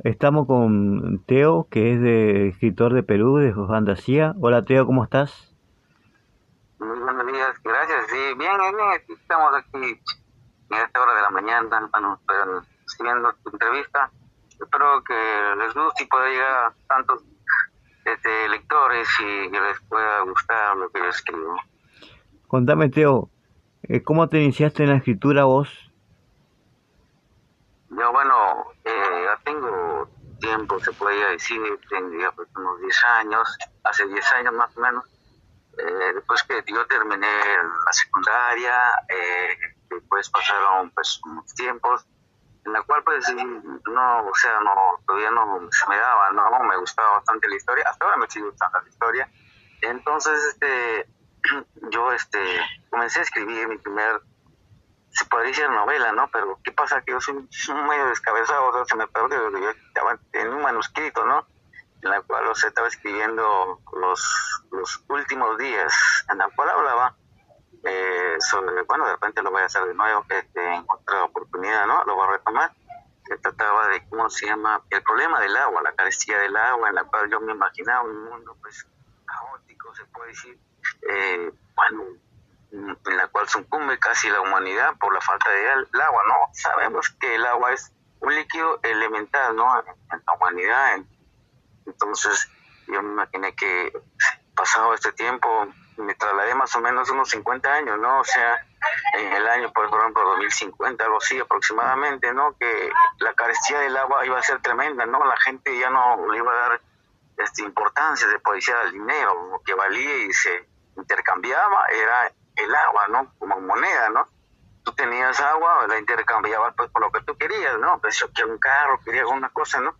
Estamos con Teo, que es de escritor de Perú, de fantasía. Hola Teo, ¿cómo estás? Muy buenos días, gracias. Sí, bien, bien, estamos aquí en esta hora de la mañana, bueno, siguiendo tu entrevista. Espero que les guste y pueda llegar a tantos este, lectores y que les pueda gustar lo que yo escribo. Contame, Teo, eh, ¿cómo te iniciaste en la escritura vos? Yo, bueno, eh, ya tengo tiempo, se podría decir, tengo ya pues, unos 10 años, hace 10 años más o menos, eh, después que yo terminé la secundaria, después pasaron pues unos tiempos, en la cual pues no, o sea, no, todavía no se me daba, no, me gustaba bastante la historia, hasta ahora me sigue gustando la historia, entonces este yo este comencé a escribir mi primer se podría decir novela, ¿no? Pero ¿qué pasa? Que yo soy medio descabezado, se me perdió, yo estaba en un manuscrito, ¿no? En la cual o estaba escribiendo los, los últimos días, en la cual hablaba eh, sobre, bueno, de repente lo voy a hacer de nuevo, este, en otra oportunidad, ¿no? Lo voy a retomar. Se trataba de, ¿cómo se llama? El problema del agua, la carestía del agua, en la cual yo me imaginaba un mundo, pues, caótico, se puede decir, eh, bueno, en la cual sucumbe casi la humanidad por la falta de agua, ¿no? Sabemos que el agua es un líquido elemental, ¿no? En la humanidad. Entonces, yo me imaginé que pasado este tiempo me trasladé más o menos unos 50 años, ¿no? O sea, en el año, por ejemplo, 2050, algo así aproximadamente, ¿no? Que la carestía del agua iba a ser tremenda, ¿no? La gente ya no le iba a dar este, importancia de policía al dinero, lo que valía y se intercambiaba era el agua, ¿no? Como moneda, ¿no? Tú tenías agua, la intercambiabas pues por lo que tú querías, ¿no? Pues yo quiero un carro, quería alguna cosa, ¿no?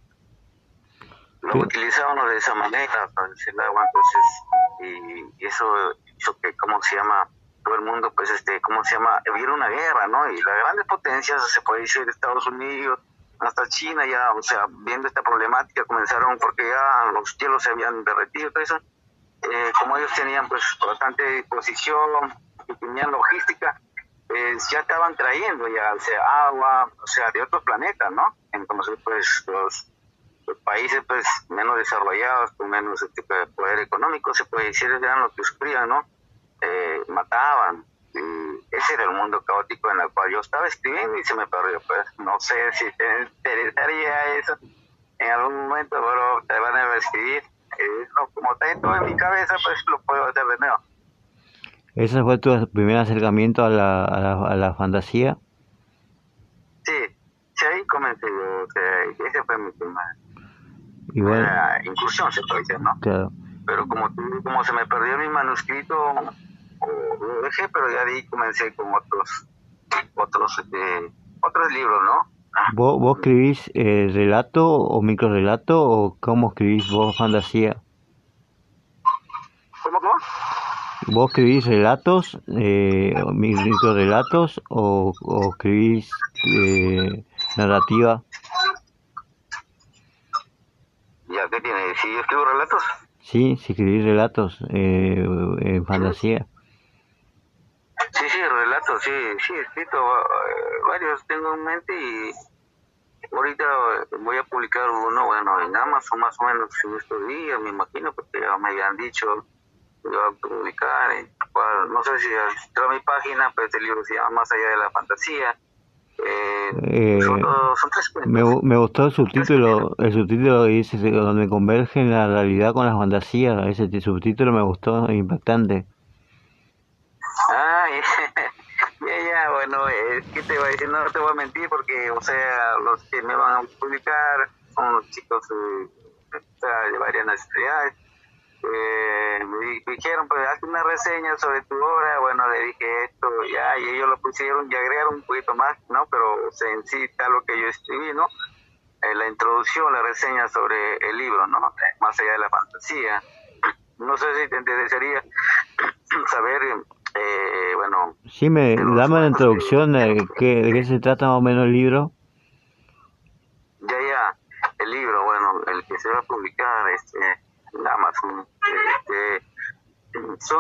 Lo utilizábamos de esa manera, pues, el agua, entonces, y, eso hizo que, ¿cómo se llama? Todo el mundo, pues, este, ¿cómo se llama? Hubiera una guerra, ¿no? Y las grandes potencias, se puede decir, Estados Unidos, hasta China ya, o sea, viendo esta problemática, comenzaron porque ya los cielos se habían derretido, todo eso, eh, como ellos tenían pues bastante disposición y tenían logística, eh, ya estaban trayendo ya sea, agua, o sea, de otros planetas, ¿no? Entonces, pues los, países pues menos desarrollados, con menos este, poder económico, se puede decir, eran los que sufrían, ¿no? Eh, mataban. Y ese era el mundo caótico en el cual yo estaba escribiendo y se me perdió. Pues no sé si te interesaría eso en algún momento, pero te van a escribir eh, como está todo en mi cabeza, pues lo puedo hacer de nuevo. ¿Ese fue tu primer acercamiento a la, a la, fantasía? Sí, sí, ahí comencé yo, o sea, ese fue mi primera incursión, se puede decir, ¿no? Claro. Pero como, como se me perdió mi manuscrito, lo dejé, pero ya ahí comencé con otros, otros, este, otros libros, ¿no? ¿Vos, vos escribís eh, relato o microrelato o cómo escribís vos fantasía? ¿Cómo, cómo? ¿Vos escribís relatos, eh, microrelatos o, o escribís eh, narrativa? ¿Ya qué tiene? ¿Si yo escribo relatos? Sí, si escribís relatos eh, en fantasía. Sí, sí, relatos, sí, sí, he escrito eh, varios, tengo en mente y ahorita voy a publicar uno, bueno, en Amazon más o menos en estos días, me imagino, porque ya me habían dicho que iba a publicar, no sé si a mi página, pero este libro se llama Más allá de la fantasía. Eh, eh, son, tres me, me, gustó el subtítulo, el subtítulo dice donde convergen la realidad con las fantasías, ese subtítulo me gustó, impactante. Ah, ya, ya, bueno, es que te voy a decir, no te voy a mentir porque, o sea, los que me van a publicar son los chicos eh, de varias nacionalidades. Eh, me dijeron, pues haz una reseña sobre tu obra, bueno, le dije esto, ya, y ellos lo pusieron y agregaron un poquito más, ¿no? Pero se en sí está lo que yo escribí, ¿no? Eh, la introducción, la reseña sobre el libro, ¿no? Más allá de la fantasía. No sé si te interesaría saber eh, bueno. Sí, me, dame la introducción de qué, de qué se trata más o menos el libro. Ya, ya, el libro, bueno, el que se va a publicar este, Amazon, este,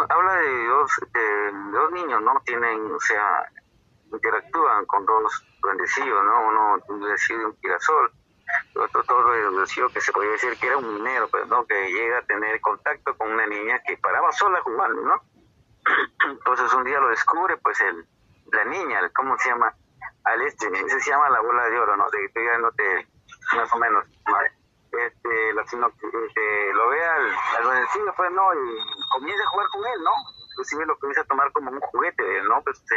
habla de dos, de dos niños, ¿no? Tienen, o sea, interactúan con dos duendecillos, ¿no? Uno un duendecillo de un girasol, otro todo duendecillo que se podría decir que era un minero, pero no, que llega a tener contacto con una niña que paraba sola jugando, ¿no? Entonces un día lo descubre, pues el, la niña, ¿cómo se llama? Al este, se llama la bola de oro, ¿no? De, no te, más o menos, lo, este, lo ve al, al pues, ¿no? Y comienza a jugar con él, ¿no? Inclusive lo comienza a tomar como un juguete, ¿no? Pues, este,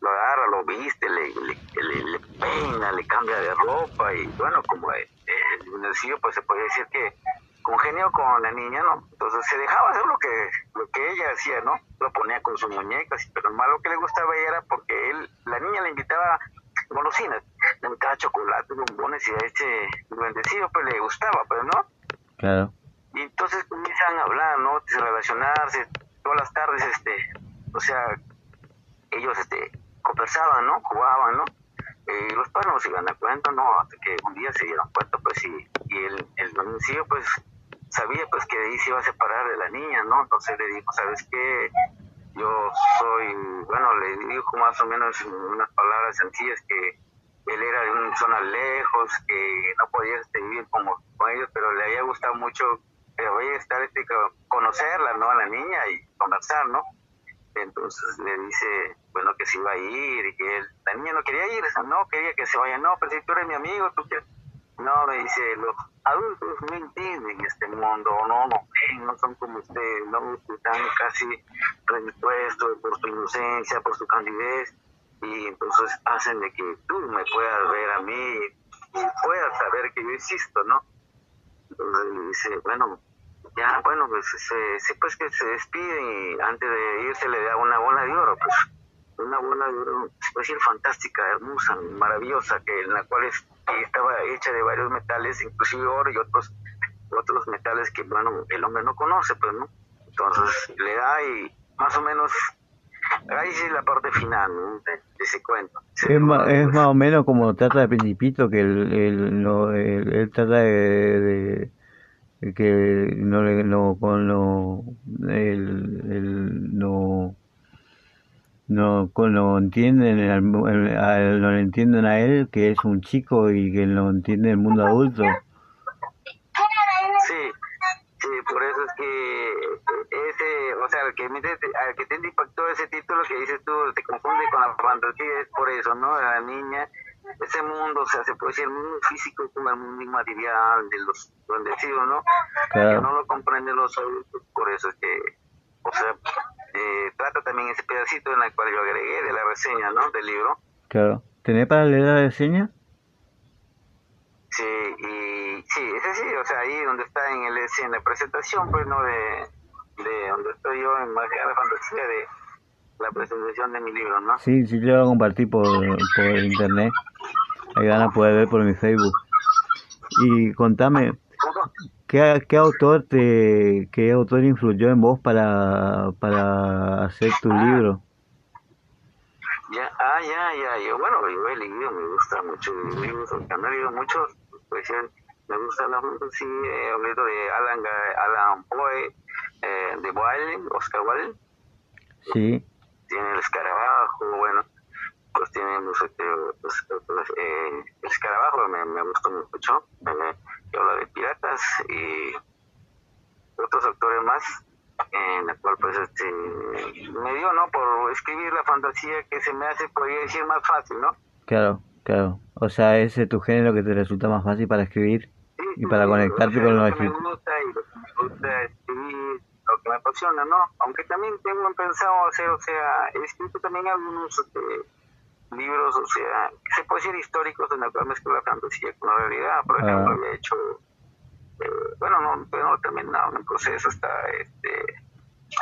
lo agarra, lo viste, le, le, le, peina, le cambia de ropa y bueno, como el, el pues se puede decir que congenió con la niña, ¿no? Entonces se dejaba hacer lo que, lo que ella hacía, ¿no? Lo ponía con sus muñecas, pero lo malo que le gustaba era porque él, la niña le invitaba golosinas, le invitaba chocolate, bombones y a este bendecido pues le gustaba, pues, ¿no? Claro. Y entonces comienzan a hablar, ¿no? Relacionarse todas las tardes, este, o sea, ellos, este, conversaban, ¿no? Jugaban, ¿no? Y los padres no se iban a cuenta, ¿no? Hasta que un día se dieron cuenta, pues, y, y el, el pues, sabía, pues, que ahí se iba a separar de la niña, ¿no? Entonces le dijo, ¿sabes qué? Yo soy, bueno, le dijo más o menos unas palabras sencillas que él era de una zona lejos, que no podía vivir como con ellos, pero le había gustado mucho, pero voy a estar, este, conocerla, ¿no? A la niña y conversar, ¿no? Entonces le dice, bueno, que se iba a ir y que él, la niña no quería ir, no quería que se vaya, no, pero si tú eres mi amigo, tú quieres. No, me dice, los adultos no entienden este mundo, no, no, no son como ustedes, no están casi predispuestos por su inocencia, por su candidez, y entonces hacen de que tú me puedas ver a mí y puedas saber que yo existo, ¿no? Entonces le dice, bueno, ya, bueno, pues se, pues que se despide y antes de irse le da una bola de oro, pues una bola de oro, pues decir, fantástica, hermosa, maravillosa, que en la cual estaba hecha de varios metales, inclusive oro y otros otros metales que, bueno, el hombre no conoce, pues, ¿no? Entonces le da y más o menos ahí sí la parte final de, ese cuento. es, más, es más o menos como trata de Principito, que él, él, no, él, trata de que no le no con no el, no no no entienden no le entienden a él que es un chico y que no entiende el mundo adulto. Sí sí por eso es que ese o sea al que al que te impactó ese título que dices tú te confunde con la fantasía es por eso no la niña ese mundo, o sea, se puede decir el mundo físico como el mundo inmaterial de los bendecidos, ¿no? Que no lo comprenden los adultos, por eso es que, o sea, en el cual yo agregué de la reseña, ¿no? Del libro. Claro. ¿Tenés para leer la reseña? Sí, y sí, ese sí, o sea, ahí donde está en el en la presentación, pues, ¿no? De, de donde estoy yo en Magia de Fantasía, de la presentación de mi libro, ¿no? Sí, sí, yo lo voy a compartir por, por internet. Ahí van a poder ver por mi Facebook. Y contame, ¿qué, qué autor te, qué autor influyó en vos para, para hacer tu ah. libro? Ya, ah, ya, ya, yo, bueno, yo he leído, me gusta mucho libros, han leído muchos, pues me gusta la sí, he leído de Alan, Alan Poe, eh, de Wilde, Oscar Wilde. Sí. Tiene el escarabajo, bueno, pues tiene este, pues, pues, eh, el escarabajo me, me gustó mucho que habla de piratas y otros autores más en la cual pues este me dio no por escribir la fantasía que se me hace podría decir más fácil no claro claro. O sea ese es tu género que te resulta más fácil para escribir y para conectarte con los escritores me gusta y lo que me gusta escribir lo que me apasiona no aunque también tengo pensado hacer o sea he escrito también algunos este, libros, o sea, se puede decir históricos en la cual mezcla la fantasía con la realidad. Por ejemplo, ah. había hecho, eh, bueno, no, no terminado el proceso, está este,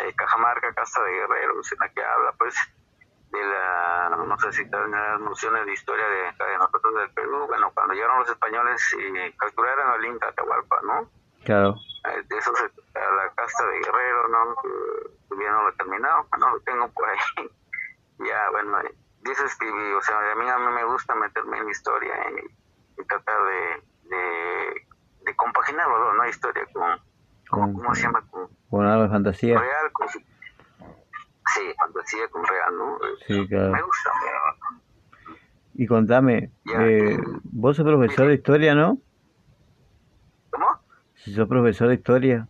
eh, Cajamarca, Casa de Guerreros, en la que habla, pues, de la, no sé si las nociones de historia de, de, nosotros del Perú, bueno, cuando llegaron los españoles y capturaron al Inca Atahualpa, ¿no? Claro. Eh, de eso se, la Casa de Guerrero, ¿no? Que no lo he terminado, no lo tengo por ahí. ya, bueno, dice escribí, o sea, a mí, a mí me gusta meterme en historia y, tratar de, de, de compaginarlo, ¿no? Historia con, ¿cómo se llama? Con, algo de fantasía. Real, con, fantasía con real, ¿no? Sí, claro. Me gusta, Y contame, eh, vos sos profesor de historia, ¿no? ¿Cómo? Si sos profesor de historia.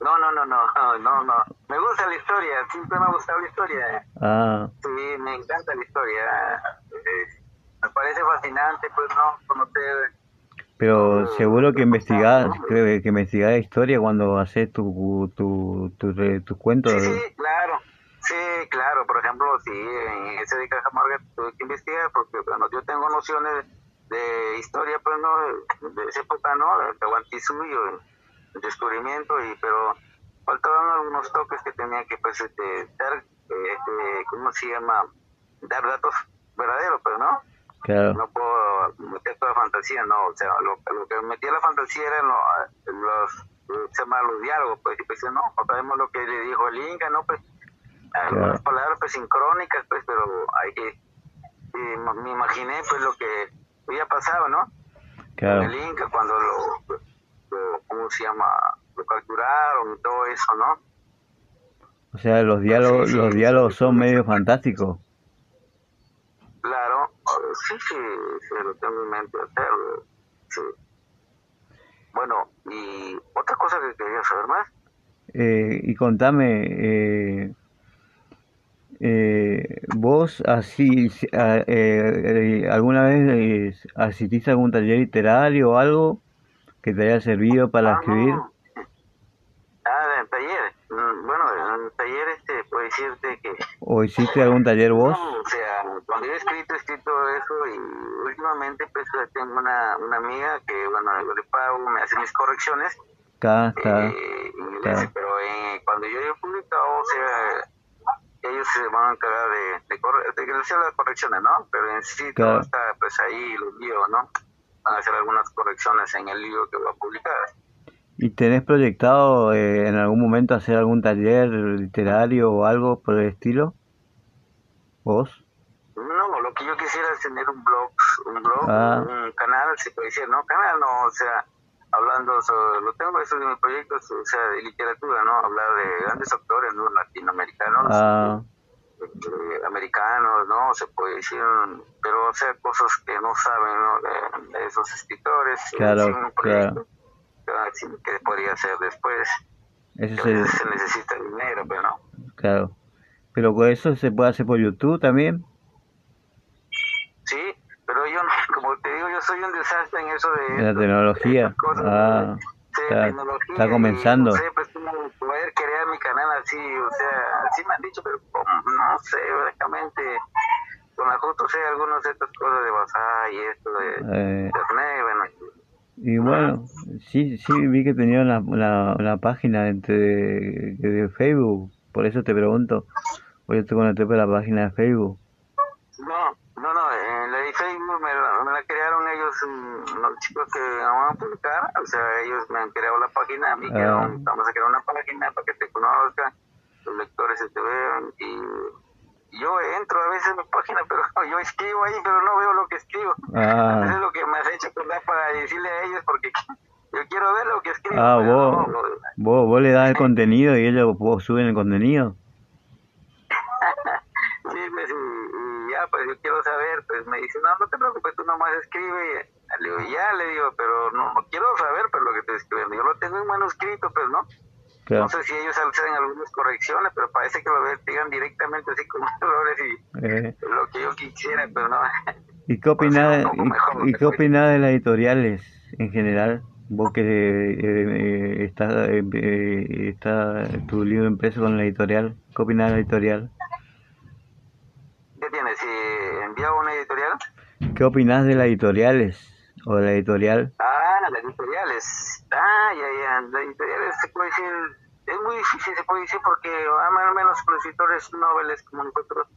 No, no, no, no, no, no. Me gusta la historia, siempre me ha gustado la historia. Ah. Sí, me encanta la historia. Eh, me parece fascinante, pues, ¿no? Conocer... Pero seguro que investigás, que, que investigás historia cuando haces tu, tu, tu, tu, cuento. Sí, sí, claro. Sí, claro. Por ejemplo, sí, en ese de Cajamarca tuve que investigar porque, bueno, yo tengo nociones de historia, pues, ¿no? De esa época, ¿no? De Guantisuyo descubrimiento, y pero faltaban algunos toques que tenía que pues este, dar, este, ¿cómo se llama? Dar datos verdaderos, pero no. No puedo meter toda fantasía, no. O sea, lo, lo que metía la fantasía eran los, se llama, los diálogos, pues, y pues no, sabemos lo que le dijo el Inca, ¿no? Pues, algunas palabras pues sincrónicas, pues, pero hay que, me imaginé pues lo que había pasado, ¿no? El Inca cuando lo, ¿cómo se llama? Lo capturaron y todo eso, ¿no? O sea, los diálogos, los diálogos son medio fantásticos. Claro, sí, sí, sí, lo tengo en mente hacerlo, sí. Bueno, y otra cosa que quería saber más. Eh, y contame, eh, eh, vos así, eh, eh, alguna vez asististe a algún taller literario o algo? que te haya servido para ah, escribir? Ah, en taller. Mm, bueno, en taller este, puedo decirte que... ¿O hiciste algún taller vos? o sea, cuando yo he escrito, he escrito eso y últimamente pues tengo una, una amiga que, bueno, yo le pago, me hace mis correcciones. Acá está. Eh, pero eh, cuando yo he publicado, o sea, ellos se van a encargar de, de, de, de hacer las correcciones, ¿no? Pero en sí todo está pues ahí, los guío, ¿no? hacer algunas correcciones en el libro que va a publicar. ¿Y tenés proyectado eh, en algún momento hacer algún taller literario o algo por el estilo? ¿Vos? No, lo que yo quisiera es tener un blog, un blog, ah. un canal, se puede decir, no, canal no, o sea, hablando sobre, lo tengo eso en mi proyecto, o sea, de literatura, ¿no? Hablar de grandes autores, ¿no? Latinoamericanos. Ah eh, americanos, ¿no? Se puede decir, pero o sea, cosas que no saben, ¿no? De, esos escritores. Claro, claro. Que podría hacer después. Eso se... necesita dinero, pero no. Claro. Pero con eso se puede hacer por YouTube también. Sí, pero yo, como te digo, yo soy un desastre en eso de... la tecnología. ah está, comenzando. no sé, pues poder crear mi canal así, o sea, así me han dicho, pero no sé, francamente, con la justo sé algunas de estas cosas de WhatsApp y esto de eh. internet, bueno. Y bueno, sí, sí, vi que tenía una, una, página de, de, Facebook, por eso te pregunto. Hoy te conecté por la página de Facebook. No, no, no, en la de Facebook me la, me la crearon ellos, mm, los chicos que van a publicar, o sea, ellos me han creado la página, a mí ah. vamos a crear una página para que te conozcan, los lectores se te vean, y yo entro a veces en mi página, pero yo escribo ahí, pero no veo lo que escribo. Ah. Eso es lo que me has hecho para decirle a ellos, porque yo quiero ver lo que escribo. Ah, vos, vos, vos le das el contenido y ellos vos suben el contenido. sí, pues, pues yo quiero saber, pues me dice, no, no te preocupes, tú nomás escribe. Le digo, ya, le digo, pero no, quiero saber pero pues, lo que te escribiendo. Yo lo tengo en manuscrito, pues, ¿no? No sé si ellos hacen algunas correcciones, pero parece que lo digan directamente así como errores y eh. lo que yo quisiera, pero no. ¿Y qué opinas y, qué opina de las editoriales en general? Vos que eh, eh, está, eh, está tu libro impreso con la editorial, ¿qué opinas de la editorial? ¿Qué tienes? ¿Si envía una editorial? ¿Qué opinas de las editoriales? ¿O de la editorial? Ah, las editoriales. Ah, ya, ya. Las editoriales se puede decir. Es muy difícil, se puede decir, porque al menos los escritores noveles como nosotros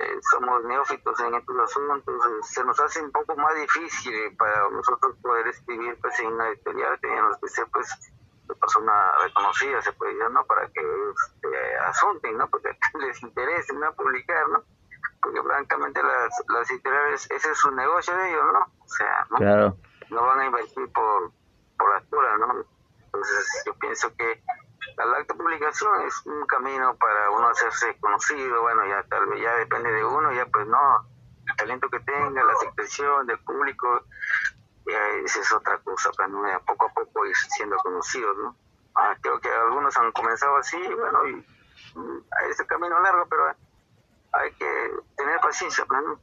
eh, somos neófitos en estos asuntos, se nos hace un poco más difícil para nosotros poder escribir pues, en una editorial. Teníamos que ser pues de persona reconocida, se puede decir, ¿no? Para que eh, asunten, ¿no? Porque les interese, ¿no? Publicar, ¿no? Porque francamente las, las editoriales, ese es su negocio de ellos, ¿no? O sea, ¿no? No van a invertir por, por altura, ¿no? Entonces yo pienso que la acta publicación es un camino para uno hacerse conocido, bueno, ya tal vez ya depende de uno, ya pues no, talento que tenga, la aceptación del público, esa es otra cosa, para pues, ¿no? poco a poco ir siendo conocidos, ¿no? Ah, creo que algunos han comenzado así, bueno, y mm, es camino largo, pero hay que tener paciencia, pues, ¿no?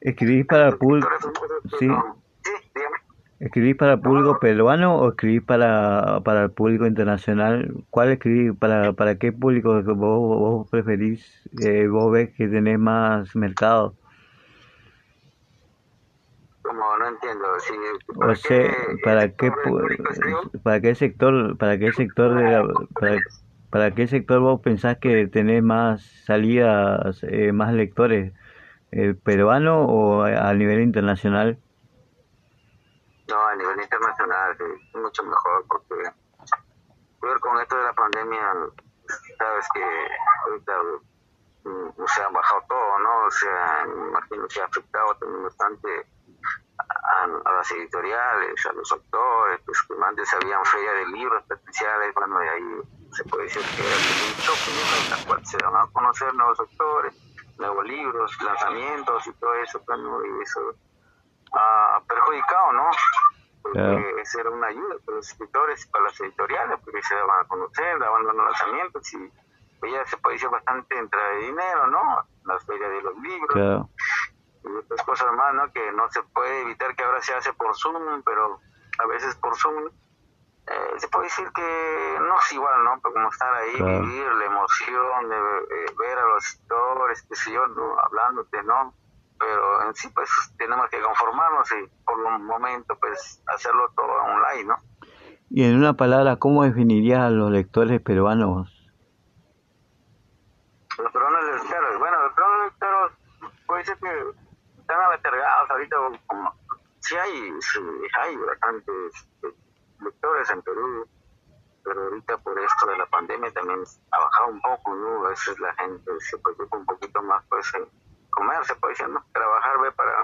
¿Escribís para el público? Sí. ¿Escribís para el público peruano o escribís para, para el público internacional? ¿Cuál escribís? ¿Para, para qué público vos, vos preferís? Eh, ¿Vos ves que tenés más mercado? Como no entiendo. ¿para, o sea, qué, ¿para, qué, ¿para qué sector, para qué sector de para, para, qué sector vos pensás que tenés más salidas, eh, más lectores? ¿El peruano o a nivel internacional? No, a nivel internacional, mucho mejor porque con esto de la pandemia, sabes que ahorita mm, se ha bajado todo, ¿no? O sea, imagino que ha afectado también bastante a, las editoriales, a los autores, pues antes habían feria de libros especiales, bueno, y ahí se puede decir que era un choque, en la cual se van a conocer nuevos autores, nuevos libros, lanzamientos y todo eso, bueno, y eso ha perjudicado, ¿no? Porque esa era una ayuda para los escritores y para las editoriales, porque se daban a conocer, daban los lanzamientos y ya se puede decir bastante entrada de dinero, ¿no? Las ferias de los libros y otras cosas más, ¿no? Que no se puede evitar que ahora se hace por Zoom, pero a veces por Zoom eh, se puede decir que no es igual, ¿no? Pero como estar ahí, vivir la emoción de eh, ver a los escritores, qué sé yo, ¿no? hablándote, ¿no? pero en sí pues tenemos que conformarnos y por un momento pues hacerlo todo online, ¿no? Y en una palabra, ¿cómo definirías a los lectores peruanos? Los peruanos lectores, bueno, los peruanos lectores puede ser que están abatergados ahorita, como, sí hay, sí hay bastantes lectores en Perú, pero ahorita por esto de la pandemia también ha bajado un poco, ¿no? A veces la gente se preocupa un poquito más pues en comer, se puede decir, ¿no? Trabajar, ve, para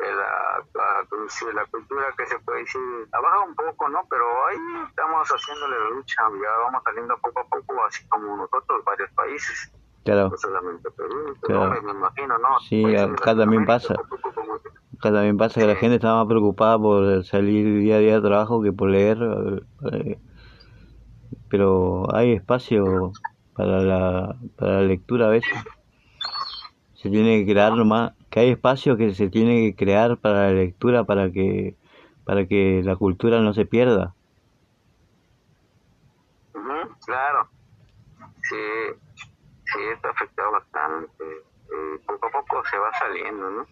eh, la, la, la, cultura que se puede decir, ha bajado un poco, ¿no? Pero ahí estamos haciéndole la lucha, ya vamos saliendo poco a poco, así como nosotros, varios países. Claro. No solamente Perú, claro. me imagino, ¿no? Sí, acá también pasa. Acá también pasa que la gente está más preocupada por salir día a día de trabajo que por leer. Eh, pero hay espacio para la, para la lectura a veces se tiene que crear nomás, que hay espacio que se tiene que crear para la lectura para que para que la cultura no se pierda. claro, sí, sí, esto ha afectado bastante. Eh, poco a poco se va saliendo, ¿no?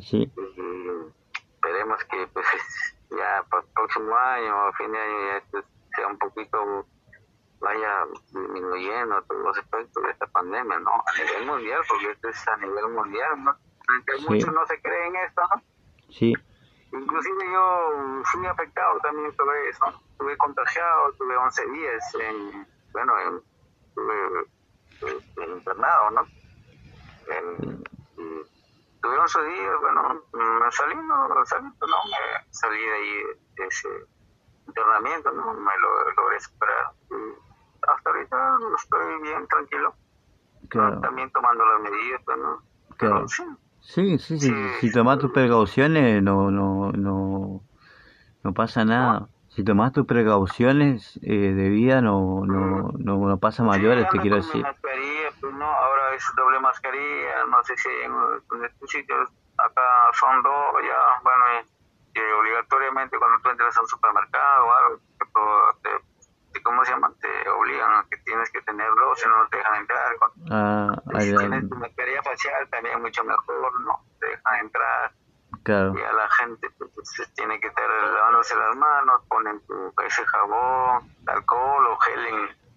Sí. esperemos que pues ya para el próximo año, a fin de año, ya esto sea un poquito vaya disminuyendo todos los efectos de esta pandemia, ¿no? A nivel mundial, porque esto es a nivel mundial, ¿no? Aunque muchos no se creen esto, ¿no? Sí. Inclusive yo fui afectado también sobre eso. Estuve contagiado, tuve 11 días en, bueno, en, estuve internado, ¿no? Tuve 11 días, bueno, me salí, no, salí, no, me salí de ahí de ese internamiento, ¿no? Me lo logré superar hasta ahorita estoy bien tranquilo. Claro. También tomando las medidas, pues, ¿no? Claro. sí. Sí, sí, sí, si tomas tus precauciones no, no, no, no pasa nada. Si tomas tus precauciones eh, de vida no, no, no, no pasa mayores, te quiero decir. Mascarilla, pues, no, ahora es doble mascarilla, no sé si en, en estos sitios acá son dos, ya, bueno, que obligatoriamente cuando tú entras a un supermercado o algo, te ¿cómo se llama? Te obligan a que tienes que tenerlo, si no, no te dejan entrar. Ah, si tienes tu mascarilla facial, también mucho mejor, ¿no? Te dejan entrar. Claro. Y a la gente pues, tiene que estar lavándose las manos, ponen tu, ese jabón, alcohol o gel en,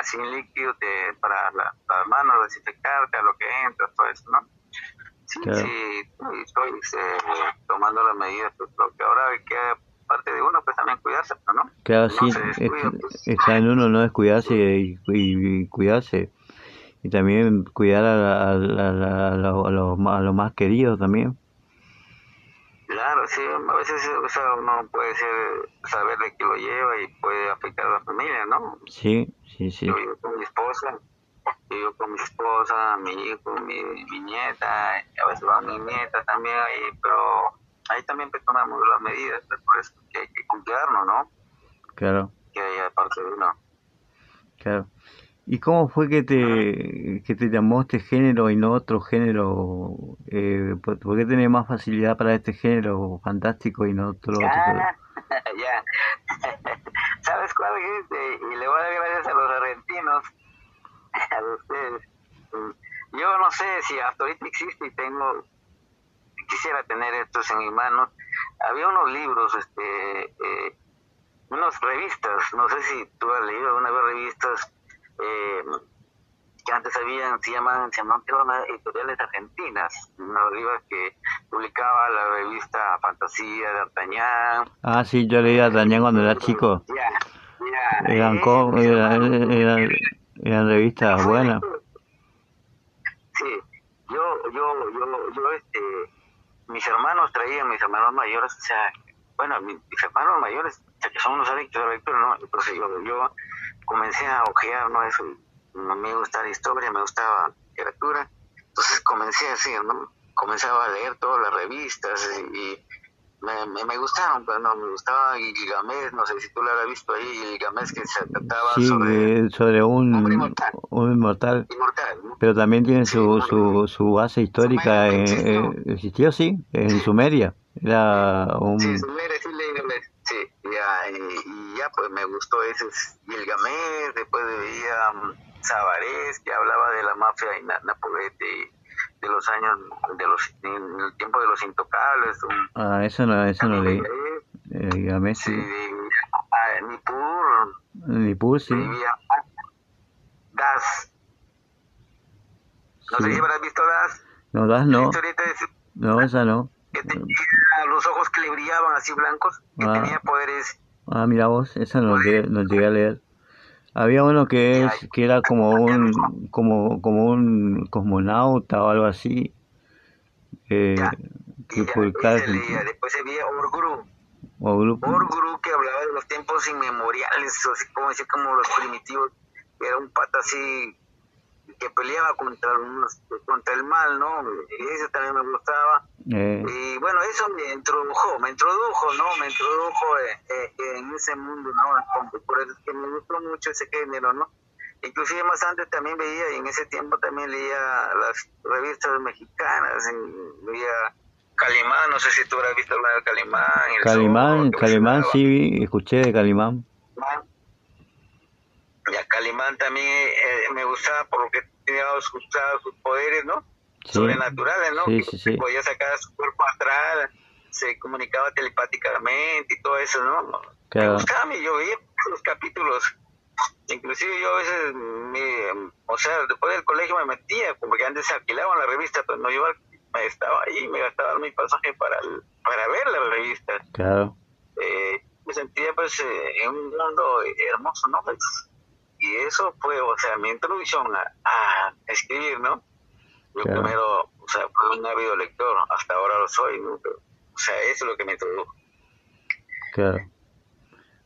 así en líquido para las manos, desinfectarte a lo que entras, todo eso, ¿no? Sí, sí, estoy eh, tomando las medidas, pues, lo que ahora hay que parte de uno, pues también cuidarse, ¿no? Claro, sí, pues. está en uno no descuidarse y, y, cuidarse. Y también cuidar a, a, a, a los, más queridos también. Claro, sí, a veces o sea, uno puede ser, saber de qué lo lleva y puede afectar a la familia, ¿no? Sí, sí, sí. Yo vivo con mi esposa yo con mi esposa, mi hijo, mi, mi nieta, a veces va mi nieta también ahí, pero ahí también tomamos las medidas, por eso que hay que cuidarnos, ¿no? Claro. Que hay aparte de uno. Claro. ¿Y cómo fue que te, que te llamó este género y no otro género? Eh, ¿por, qué tenés más facilidad para este género fantástico y no otro? otro? ya. ¿Sabes cuál es? Y le voy a dar gracias a los argentinos, a ustedes. Yo no sé si hasta ahorita existe y tengo, quisiera tener estos en mis manos. Había unos libros, este, eh, unas revistas, no sé si tú has leído alguna vez revistas eh, que antes habían, se llamaban, se llamaban editoriales argentinas, una revista que publicaba la revista Fantasía de Artañán. Ah, sí, yo leía Artañán cuando era chico. Ya, ya. Eran, eran, revistas buenas. Sí, yo, yo, yo, yo, este, mis hermanos traían, mis hermanos mayores, o sea, bueno, mis, hermanos mayores, que son unos adictos a la lectura, ¿no? Entonces yo, yo comencé a ojear, ¿no? Eso, me gusta la historia, me gustaba la literatura, entonces comencé así, ¿no? Comenzaba a leer todas las revistas y, me, me, gustaron, pero no, me gustaba Gilgamesh, no sé si tú lo has visto ahí, Gilgamesh que se trataba sobre, sobre un, un inmortal, un inmortal, inmortal pero también tiene su, su, su base histórica, eh, eh, existió, sí, en Sumeria, era un... Sí, Sumeria, sí, sí, ya, y, ya pues me gustó ese Gilgamesh, después veía um, Sabarés, que hablaba de la mafia y Napolete de los años, de los, en el tiempo de los intocables. ah, eso no, eso no leí. Gilgamesh, sí. Ah, Nippur. Nippur, sí. Das. No sé si habrás visto Das. No, Das no. No, esa no. Que tenía los ojos que le brillaban así blancos, que ah. tenía poderes. Ah, mira vos, esa no, llegué, no llegué a leer. Había uno que es que era como un como como un cosmonauta o algo así. Eh, que Después se veía Orguru. Orguru. que hablaba de los tiempos inmemoriales, así como decía como los primitivos. Era un pata así que peleaba contra, contra el mal, ¿no? Y eso también me gustaba. Eh. Y bueno, eso me introdujo, me introdujo, ¿no? Me introdujo eh, eh, en ese mundo, ¿no? Por eso es que me gustó mucho ese género, ¿no? Inclusive más antes también veía, y en ese tiempo también leía las revistas mexicanas, leía Calimán, no sé si tú habrás visto alguna de Calimán. Calimán, Calimán, sí, escuché de Calimán. Y a Calimán también me gustaba por lo que tenía sus, sus poderes, ¿no? sobrenaturales, ¿no? Sí, podía sacar su cuerpo astral, se comunicaba telepáticamente y todo eso, ¿no? Me gustaba, yo veía los capítulos. Inclusive yo a veces, me, o sea, después del colegio me metía, porque antes se alquilaban la revista, pero no me estaba ahí, me gastaba mi pasaje para, para ver la revista. Claro. Eh, me sentía pues eh, en un mundo hermoso, ¿no? Y eso fue, o sea, mi introducción a, a escribir, ¿no? Yo primero, o sea, fui un ávido lector, hasta ahora lo soy, o sea, eso es lo que me introdujo. Claro.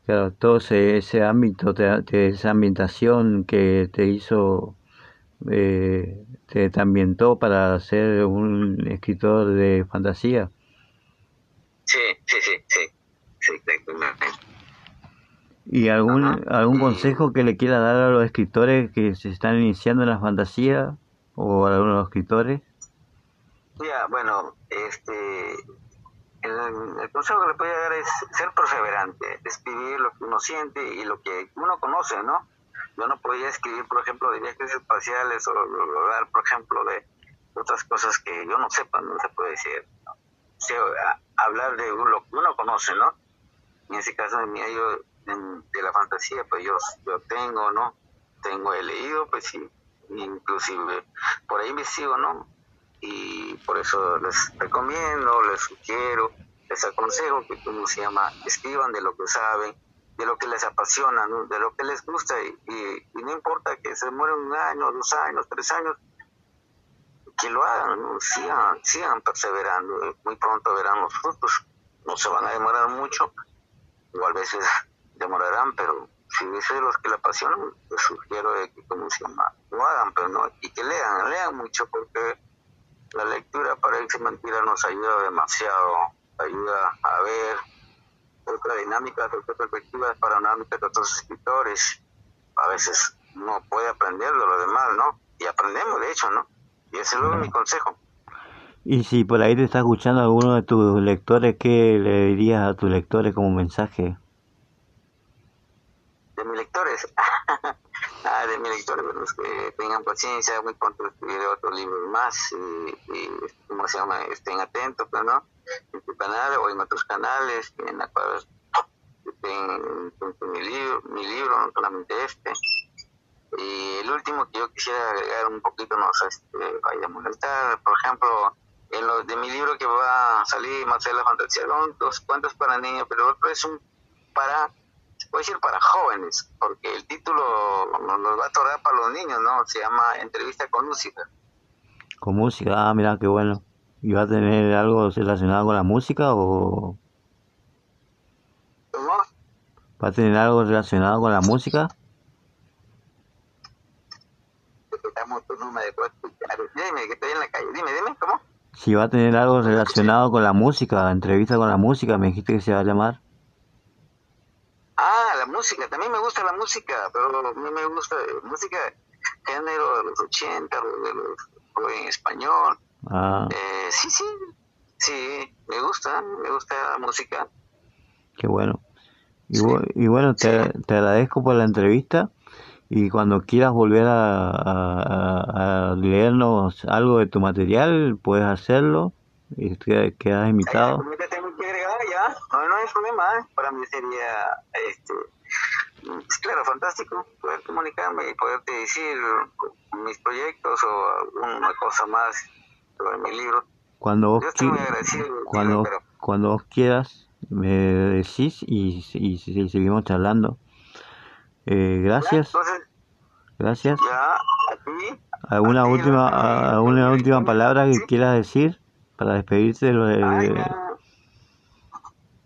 Claro, todo ese, ese ámbito, te, esa ambientación que te hizo, eh, te, te, ambientó para ser un escritor de fantasía. Sí, sí, sí, sí, sí, ¿Y algún, algún consejo que le quiera dar a los escritores que se están iniciando en la fantasía? o algunos escritores? Ya, bueno, este, el, consejo que le puedo dar es ser perseverante, escribir lo que uno siente y lo que uno conoce, ¿no? Yo no podía escribir, por ejemplo, de viajes espaciales o hablar, por ejemplo, de otras cosas que yo no sepa, no se puede decir. hablar de lo que uno conoce, ¿no? En ese caso, de mi de la fantasía, pues yo, yo tengo, ¿no? Tengo, he leído, pues sí, inclusive por ahí investigo, ¿no? Y por eso les recomiendo, les sugiero, les aconsejo que como se llama, escriban de lo que saben, de lo que les apasiona, de lo que les gusta y, no importa que se muera un año, dos años, tres años, que lo hagan, sigan, sigan perseverando, muy pronto verán los frutos, no se van a demorar mucho, o a veces demorarán, pero si es los que la apasionan, les sugiero que como se llama, lo hagan, pero no, y que lean, lean mucho porque la lectura para irse mentira nos ayuda demasiado, ayuda a ver otra dinámica, otras perspectivas panorámicas de otros escritores. A veces uno puede aprender de lo demás, ¿no? Y aprendemos, de hecho, ¿no? Y ese es mi consejo. Y si por ahí te está escuchando alguno de tus lectores, ¿qué le dirías a tus lectores como mensaje? De mis lectores. ah, de mis lectores, pues, que tengan paciencia, muy pronto escribiré otros libros más y, y ¿cómo se llama? Estén atentos, pues, ¿no? En tu canal o en otros canales en la cual estén mi libro, mi libro, no solamente este. Y el último que yo quisiera agregar un poquito, no sé, este, vaya a molestar, por ejemplo, en lo de mi libro que va a salir, Marcela Fantasía, dos cuentos para niños, pero otro es un para, se puede decir para jóvenes, porque el título nos va a tocar para los niños, ¿no? Se llama Entrevista con Música. Con música, ah, mira, qué bueno. ¿Y va a tener algo relacionado con la música o...? ¿Cómo? ¿Va a tener algo relacionado con la música? Dime, que estoy en la calle. Dime, dime, ¿cómo? Si va a tener algo relacionado con la música, entrevista con la música, me dijiste que se va a llamar. Música, también me gusta la música, pero a mí me gusta música género de los 80, de los, en español. Ah. Eh, sí, sí, sí, me gusta, me gusta la música. Qué bueno. Y, y bueno, te, te agradezco por la entrevista y cuando quieras volver a, leernos algo de tu material, puedes hacerlo y quedas invitado. Ya, no, no hay problema, ¿eh? para mí sería, este, claro, fantástico poder comunicarme y poderte decir mis proyectos o alguna cosa más sobre mi libro. Cuando vos, cuando, cuando vos quieras, me decís y, y, y seguimos charlando. Eh, gracias. gracias. ¿Alguna última alguna última palabra que quieras decir para despedirse de lo de...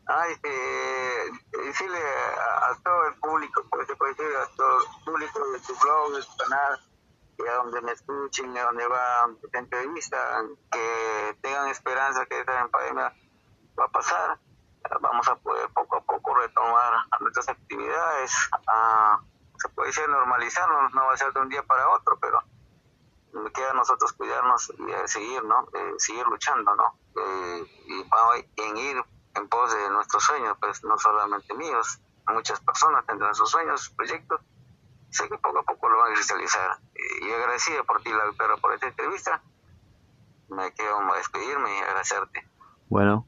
Ay, eh, decirle a, todo el público, pues se puede decir a todo de tu blog, de tu canal, que a donde me escuchen, a donde va esta entrevista, que tengan esperanza que esta pandemia va a pasar vamos a poder poco a poco retomar nuestras actividades, a, se puede decir normalizarnos, no va a ser de un día para otro, pero queda a nosotros cuidarnos y seguir, ¿no? Eh, seguir luchando, ¿no? Eh, y en ir en pos de nuestros sueños, pues no solamente míos, muchas personas tendrán sus sueños, sus proyectos, sé que poco a poco lo van a cristalizar. Y agradecido por ti, la por esta entrevista. Me quedo a despedirme y agradecerte. Bueno,